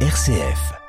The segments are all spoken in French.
RCF.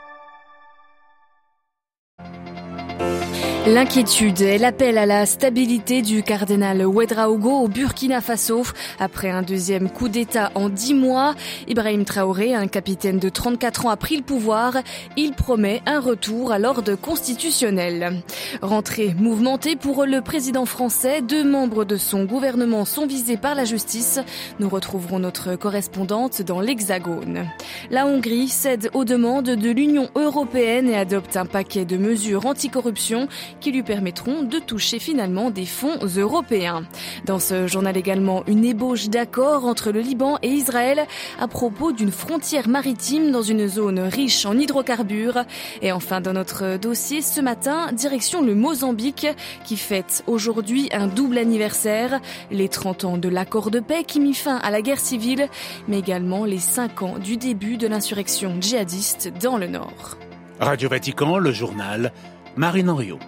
L'inquiétude et l'appel à la stabilité du cardinal Ouedraogo au Burkina Faso. Après un deuxième coup d'État en dix mois, Ibrahim Traoré, un capitaine de 34 ans, a pris le pouvoir. Il promet un retour à l'ordre constitutionnel. Rentrée mouvementée pour le président français. Deux membres de son gouvernement sont visés par la justice. Nous retrouverons notre correspondante dans l'Hexagone. La Hongrie cède aux demandes de l'Union européenne et adopte un paquet de mesures anticorruption qui lui permettront de toucher finalement des fonds européens. Dans ce journal également, une ébauche d'accord entre le Liban et Israël à propos d'une frontière maritime dans une zone riche en hydrocarbures. Et enfin, dans notre dossier ce matin, direction le Mozambique qui fête aujourd'hui un double anniversaire, les 30 ans de l'accord de paix qui mit fin à la guerre civile, mais également les 5 ans du début de l'insurrection djihadiste dans le nord. Radio Vatican, le journal Marine Henriot.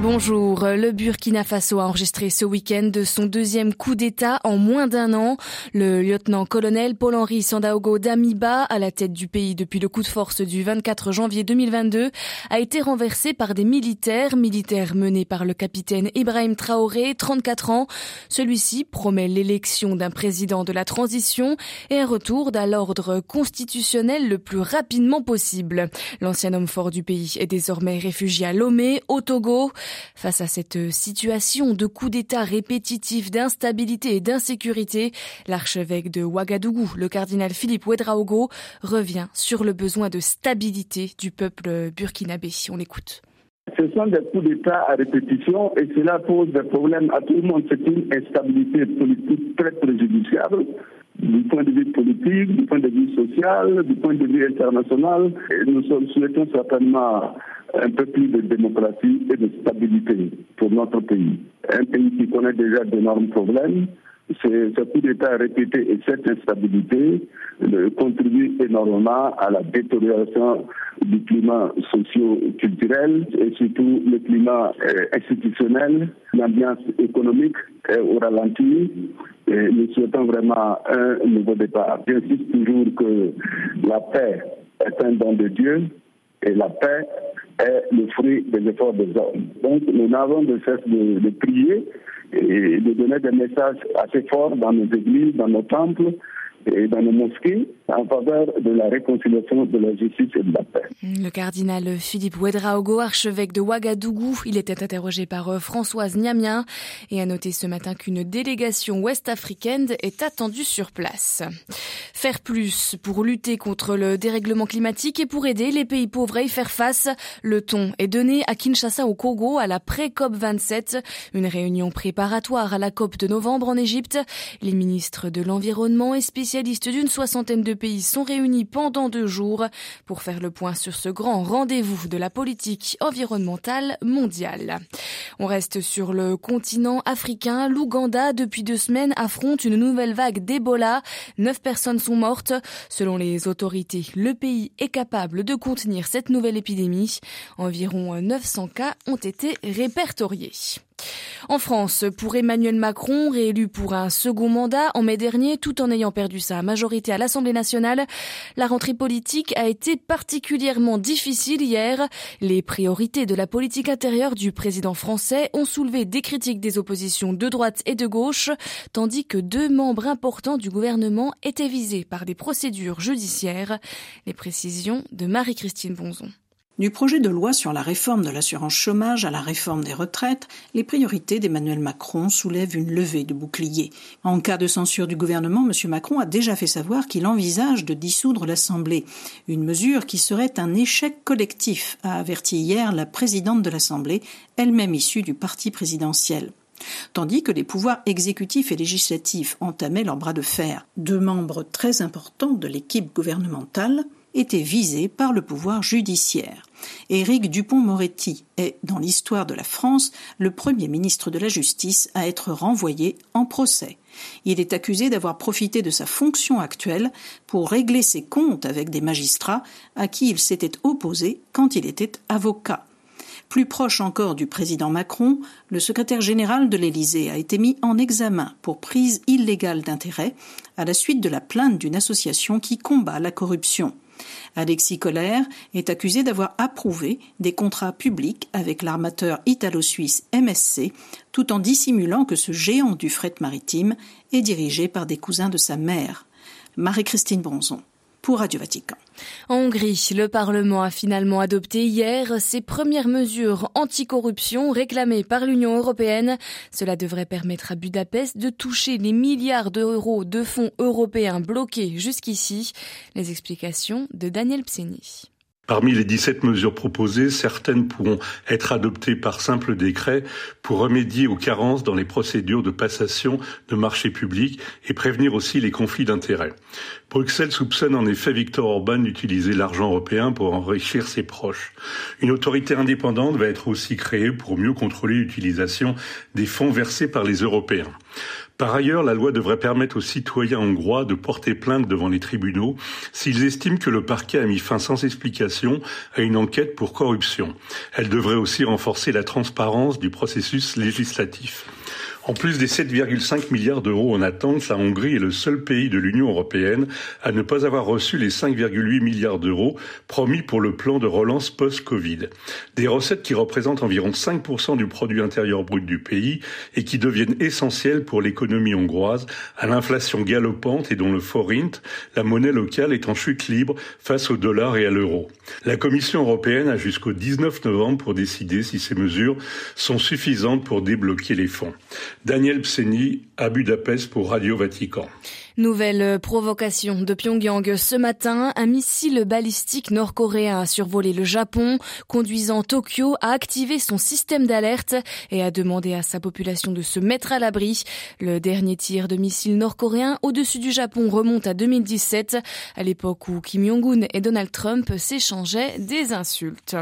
Bonjour. Le Burkina Faso a enregistré ce week-end son deuxième coup d'État en moins d'un an. Le lieutenant-colonel Paul-Henri Sandaogo Damiba, à la tête du pays depuis le coup de force du 24 janvier 2022, a été renversé par des militaires, militaires menés par le capitaine Ibrahim Traoré, 34 ans. Celui-ci promet l'élection d'un président de la transition et un retour à l'ordre constitutionnel le plus rapidement possible. L'ancien homme fort du pays est désormais réfugié à Lomé, au Togo. Face à cette situation de coups d'État répétitifs, d'instabilité et d'insécurité, l'archevêque de Ouagadougou, le cardinal Philippe Ouedraogo, revient sur le besoin de stabilité du peuple burkinabé. On l'écoute. Ce sont des coups d'État à répétition et cela pose des problèmes à tout le monde. C'est une instabilité politique très préjudiciable du point de vue politique, du point de vue social, du point de vue international. Et nous souhaitons certainement un peu plus de démocratie et de stabilité pour notre pays. Un pays qui connaît déjà d'énormes problèmes. Ce coup d'État répété et cette instabilité contribuent énormément à la détérioration du climat socio-culturel et surtout le climat euh, institutionnel, l'ambiance économique au ralenti. Nous souhaitons vraiment un nouveau départ. J'insiste toujours que la paix est un don de Dieu et la paix est le fruit des efforts des hommes. Donc nous n'avons de cesse de prier et de donner des messages assez forts dans nos églises, dans nos temples, et dans nos mosquées en faveur de la réconciliation, de la justice et de la paix. Le cardinal Philippe Ouedraogo, archevêque de Ouagadougou, il était interrogé par euh, Françoise Niamien et a noté ce matin qu'une délégation ouest-africaine est attendue sur place. Faire plus pour lutter contre le dérèglement climatique et pour aider les pays pauvres à y faire face. Le ton est donné à Kinshasa au Congo à la pré-COP 27, une réunion préparatoire à la COP de novembre en Égypte. Les ministres de l'environnement et spécialistes spécialistes d'une soixantaine de pays sont réunis pendant deux jours pour faire le point sur ce grand rendez-vous de la politique environnementale mondiale. On reste sur le continent africain. L'Ouganda, depuis deux semaines, affronte une nouvelle vague d'Ebola. Neuf personnes sont mortes. Selon les autorités, le pays est capable de contenir cette nouvelle épidémie. Environ 900 cas ont été répertoriés. En France, pour Emmanuel Macron, réélu pour un second mandat en mai dernier, tout en ayant perdu sa majorité à l'Assemblée nationale, la rentrée politique a été particulièrement difficile hier. Les priorités de la politique intérieure du président français ont soulevé des critiques des oppositions de droite et de gauche, tandis que deux membres importants du gouvernement étaient visés par des procédures judiciaires. Les précisions de Marie-Christine Bonzon. Du projet de loi sur la réforme de l'assurance chômage à la réforme des retraites, les priorités d'Emmanuel Macron soulèvent une levée de boucliers. En cas de censure du gouvernement, M. Macron a déjà fait savoir qu'il envisage de dissoudre l'Assemblée, une mesure qui serait un échec collectif, a averti hier la présidente de l'Assemblée, elle-même issue du parti présidentiel tandis que les pouvoirs exécutifs et législatifs entamaient leur bras de fer. Deux membres très importants de l'équipe gouvernementale, était visé par le pouvoir judiciaire. Éric Dupont-Moretti est, dans l'histoire de la France, le premier ministre de la Justice à être renvoyé en procès. Il est accusé d'avoir profité de sa fonction actuelle pour régler ses comptes avec des magistrats à qui il s'était opposé quand il était avocat. Plus proche encore du président Macron, le secrétaire général de l'Élysée a été mis en examen pour prise illégale d'intérêt à la suite de la plainte d'une association qui combat la corruption. Alexis Collère est accusé d'avoir approuvé des contrats publics avec l'armateur italo-suisse MSC, tout en dissimulant que ce géant du fret maritime est dirigé par des cousins de sa mère. Marie-Christine Bronzon pour Radio Vatican. En Hongrie, le Parlement a finalement adopté hier ses premières mesures anticorruption réclamées par l'Union européenne. Cela devrait permettre à Budapest de toucher les milliards d'euros de fonds européens bloqués jusqu'ici. Les explications de Daniel Pseni. Parmi les 17 mesures proposées, certaines pourront être adoptées par simple décret pour remédier aux carences dans les procédures de passation de marchés publics et prévenir aussi les conflits d'intérêts. Bruxelles soupçonne en effet Victor Orban d'utiliser l'argent européen pour enrichir ses proches. Une autorité indépendante va être aussi créée pour mieux contrôler l'utilisation des fonds versés par les Européens. Par ailleurs, la loi devrait permettre aux citoyens hongrois de porter plainte devant les tribunaux s'ils estiment que le parquet a mis fin sans explication à une enquête pour corruption. Elle devrait aussi renforcer la transparence du processus législatif. En plus des 7,5 milliards d'euros en attente, la Hongrie est le seul pays de l'Union européenne à ne pas avoir reçu les 5,8 milliards d'euros promis pour le plan de relance post-Covid. Des recettes qui représentent environ 5% du produit intérieur brut du pays et qui deviennent essentielles pour l'économie hongroise à l'inflation galopante et dont le forint, la monnaie locale, est en chute libre face au dollar et à l'euro. La Commission européenne a jusqu'au 19 novembre pour décider si ces mesures sont suffisantes pour débloquer les fonds. Daniel Pseni à Budapest pour Radio Vatican. Nouvelle provocation de Pyongyang ce matin. Un missile balistique nord-coréen a survolé le Japon, conduisant Tokyo à activer son système d'alerte et à demander à sa population de se mettre à l'abri. Le dernier tir de missile nord-coréen au-dessus du Japon remonte à 2017, à l'époque où Kim Jong-un et Donald Trump s'échangeaient des insultes.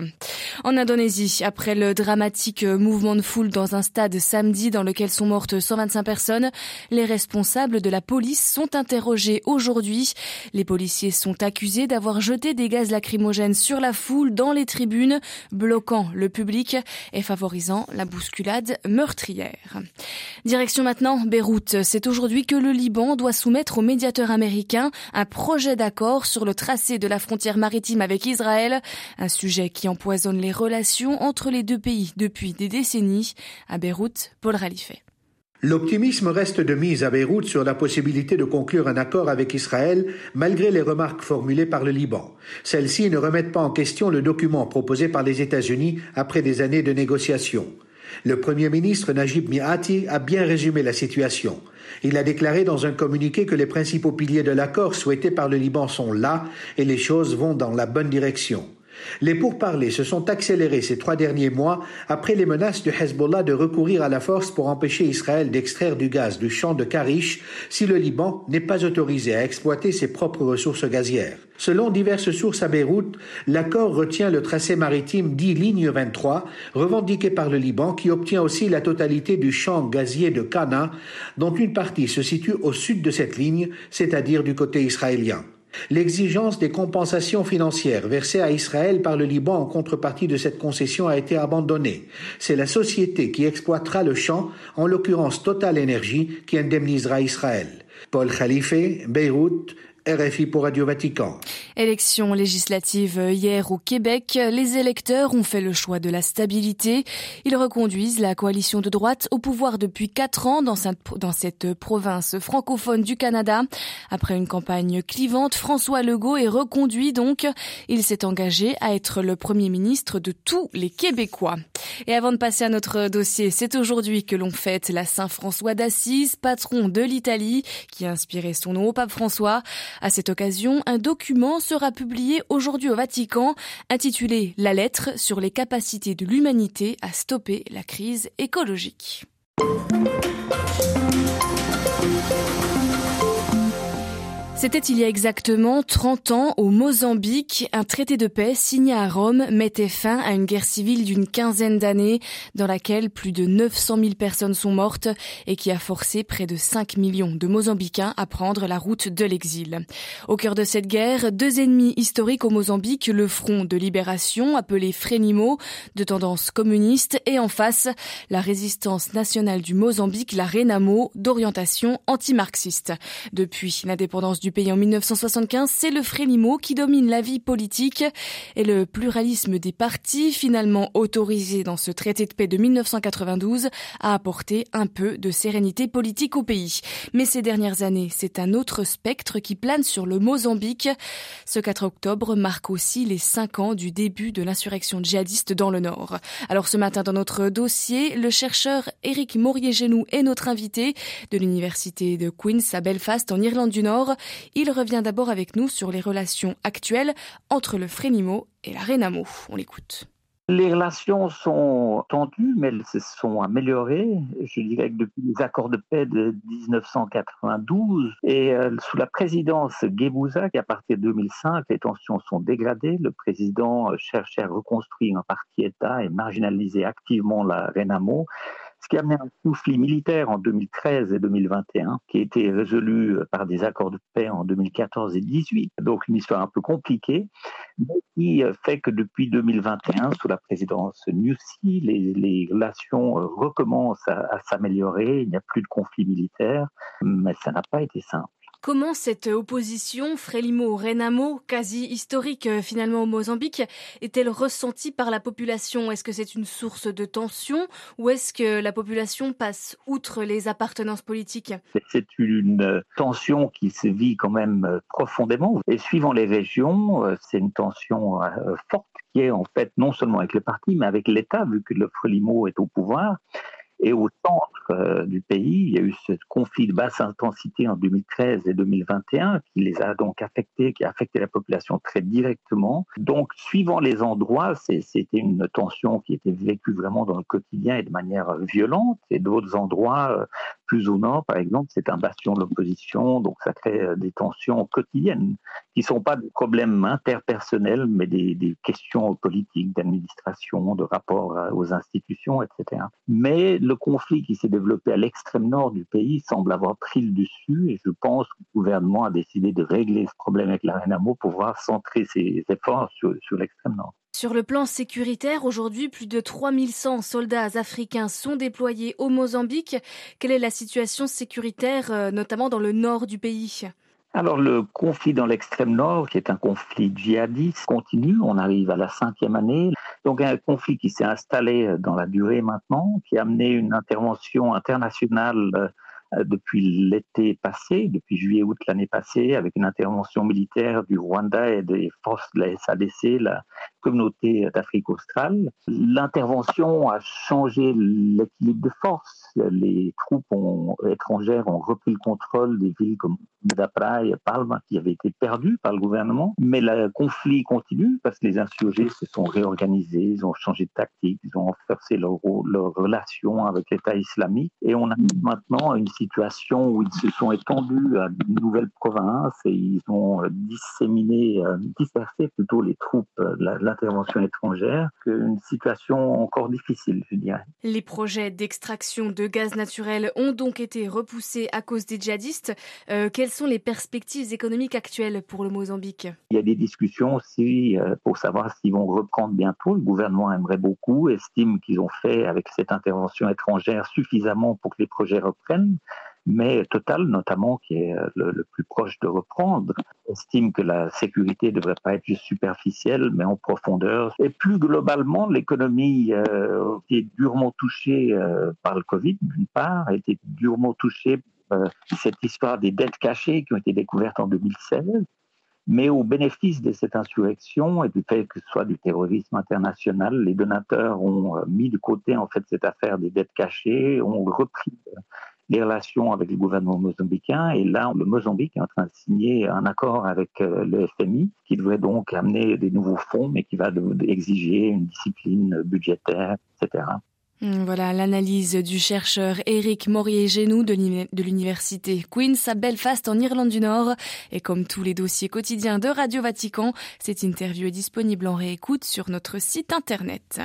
En Indonésie, après le dramatique mouvement de foule dans un stade samedi dans lequel sont mortes 125 personnes, les responsables de la police interrogés aujourd'hui. Les policiers sont accusés d'avoir jeté des gaz lacrymogènes sur la foule dans les tribunes, bloquant le public et favorisant la bousculade meurtrière. Direction maintenant Beyrouth. C'est aujourd'hui que le Liban doit soumettre au médiateur américain un projet d'accord sur le tracé de la frontière maritime avec Israël, un sujet qui empoisonne les relations entre les deux pays depuis des décennies. À Beyrouth, Paul Ralifet. L'optimisme reste de mise à Beyrouth sur la possibilité de conclure un accord avec Israël malgré les remarques formulées par le Liban. Celles-ci ne remettent pas en question le document proposé par les États-Unis après des années de négociations. Le Premier ministre Najib Miati a bien résumé la situation. Il a déclaré dans un communiqué que les principaux piliers de l'accord souhaités par le Liban sont là et les choses vont dans la bonne direction. Les pourparlers se sont accélérés ces trois derniers mois après les menaces du Hezbollah de recourir à la force pour empêcher Israël d'extraire du gaz du champ de Karish si le Liban n'est pas autorisé à exploiter ses propres ressources gazières. Selon diverses sources à Beyrouth, l'accord retient le tracé maritime dit ligne 23, revendiqué par le Liban, qui obtient aussi la totalité du champ gazier de Cana, dont une partie se situe au sud de cette ligne, c'est-à-dire du côté israélien. L'exigence des compensations financières versées à Israël par le Liban en contrepartie de cette concession a été abandonnée. C'est la société qui exploitera le champ, en l'occurrence Total Energy, qui indemnisera Israël. Paul Khalife, Beyrouth, RFI pour Radio Vatican. Élection législative hier au Québec, les électeurs ont fait le choix de la stabilité. Ils reconduisent la coalition de droite au pouvoir depuis quatre ans dans cette, dans cette province francophone du Canada. Après une campagne clivante, François Legault est reconduit donc. Il s'est engagé à être le premier ministre de tous les Québécois. Et avant de passer à notre dossier, c'est aujourd'hui que l'on fête la Saint-François d'Assise, patron de l'Italie, qui a inspiré son nom au pape François. À cette occasion, un document sera publié aujourd'hui au Vatican intitulé La lettre sur les capacités de l'humanité à stopper la crise écologique. C'était il y a exactement 30 ans au Mozambique, un traité de paix signé à Rome mettait fin à une guerre civile d'une quinzaine d'années dans laquelle plus de 900 000 personnes sont mortes et qui a forcé près de 5 millions de Mozambicains à prendre la route de l'exil. Au cœur de cette guerre, deux ennemis historiques au Mozambique, le Front de libération appelé Frélimo de tendance communiste et en face, la résistance nationale du Mozambique, la Renamo d'orientation anti-marxiste. Depuis l'indépendance du pays en 1975, c'est le Frélimo qui domine la vie politique et le pluralisme des partis, finalement autorisé dans ce traité de paix de 1992, a apporté un peu de sérénité politique au pays. Mais ces dernières années, c'est un autre spectre qui plane sur le Mozambique. Ce 4 octobre marque aussi les 5 ans du début de l'insurrection djihadiste dans le Nord. Alors ce matin dans notre dossier, le chercheur Eric Maurier-Genou est notre invité de l'université de Queen's à Belfast en Irlande du Nord. Il revient d'abord avec nous sur les relations actuelles entre le Frénimo et la Renamo. On l'écoute. Les relations sont tendues, mais elles se sont améliorées. Je dirais que depuis les accords de paix de 1992 et euh, sous la présidence Gebouza, qui à partir de 2005, les tensions sont dégradées. Le président cherchait à reconstruire un parti État et marginaliser activement la Renamo ce qui a amené un conflit militaire en 2013 et 2021, qui a été résolu par des accords de paix en 2014 et 2018. Donc une histoire un peu compliquée, mais qui fait que depuis 2021, sous la présidence Nussi, les, relations recommencent à, à s'améliorer, il n'y a plus de conflit militaire, mais ça n'a pas été simple. Comment cette opposition Frélimo-Renamo, quasi historique euh, finalement au Mozambique, est-elle ressentie par la population? Est-ce que c'est une source de tension ou est-ce que la population passe outre les appartenances politiques? C'est une tension qui se vit quand même euh, profondément. Et suivant les régions, euh, c'est une tension forte qui est en fait non seulement avec le parti mais avec l'État vu que le Frélimo est au pouvoir et au centre euh, du pays, il y a eu ce conflit de basse intensité en 2013 et 2021 qui les a donc affectés, qui a affecté la population très directement. Donc, suivant les endroits, c'était une tension qui était vécue vraiment dans le quotidien et de manière violente. Et d'autres endroits, euh, plus au nord, par exemple, c'est un bastion de l'opposition, donc ça crée euh, des tensions quotidiennes qui ne sont pas des problèmes interpersonnels, mais des, questions politiques, d'administration, de rapport aux institutions, etc. Mais le conflit qui s'est développé à l'extrême nord du pays semble avoir pris le dessus et je pense que le gouvernement a décidé de régler ce problème avec la Renamo pour pouvoir centrer ses efforts sur l'extrême nord. Sur le plan sécuritaire, aujourd'hui, plus de 3100 soldats africains sont déployés au Mozambique. Quelle est la situation sécuritaire, euh, notamment dans le nord du pays? Alors le conflit dans l'extrême nord, qui est un conflit djihadiste, continue. On arrive à la cinquième année. Donc un conflit qui s'est installé dans la durée maintenant, qui a amené une intervention internationale euh, depuis l'été passé, depuis juillet-août l'année passée, avec une intervention militaire du Rwanda et des forces de la SADC, la communauté d'Afrique australe. L'intervention a changé l'équilibre de force. Les troupes étrangères ont repris le contrôle des villes comme Medapra et Palma qui avaient été perdues par le gouvernement. Mais le conflit continue parce que les insurgés se sont réorganisés, ils ont changé de tactique, ils ont renforcé leur, leur relation avec l'État islamique. Et on a maintenant une situation où ils se sont étendus à de nouvelles provinces et ils ont disséminé, euh, dispersé plutôt les troupes, de la intervention étrangère qu'une situation encore difficile, je dirais. Les projets d'extraction de gaz naturel ont donc été repoussés à cause des djihadistes. Euh, quelles sont les perspectives économiques actuelles pour le Mozambique? Il y a des discussions aussi euh, pour savoir s'ils vont reprendre bientôt. Le gouvernement aimerait beaucoup, estime qu'ils ont fait avec cette intervention étrangère suffisamment pour que les projets reprennent mais Total notamment, qui est euh, le, plus proche de reprendre, estime que la sécurité ne devrait pas être juste superficielle, mais en profondeur. Et plus globalement, l'économie euh, qui est durement touchée euh, par le Covid, d'une part, a été durement touchée par cette histoire des dettes cachées qui ont été découvertes en 2016 mais au bénéfice de cette insurrection et du fait que ce soit du terrorisme international, les donateurs ont mis de côté en fait cette affaire des dettes cachées, ont repris les relations avec le gouvernement mozambicain. Et là, le Mozambique est en train de signer un accord avec euh, le FMI qui devrait donc amener des nouveaux fonds, mais qui va exiger une discipline budgétaire, etc. Mm, voilà l'analyse du chercheur Eric Morier-Genoux de l'université Queen's à Belfast en Irlande du Nord. Et comme tous les dossiers quotidiens de Radio Vatican, cette interview est disponible en réécoute sur notre site internet.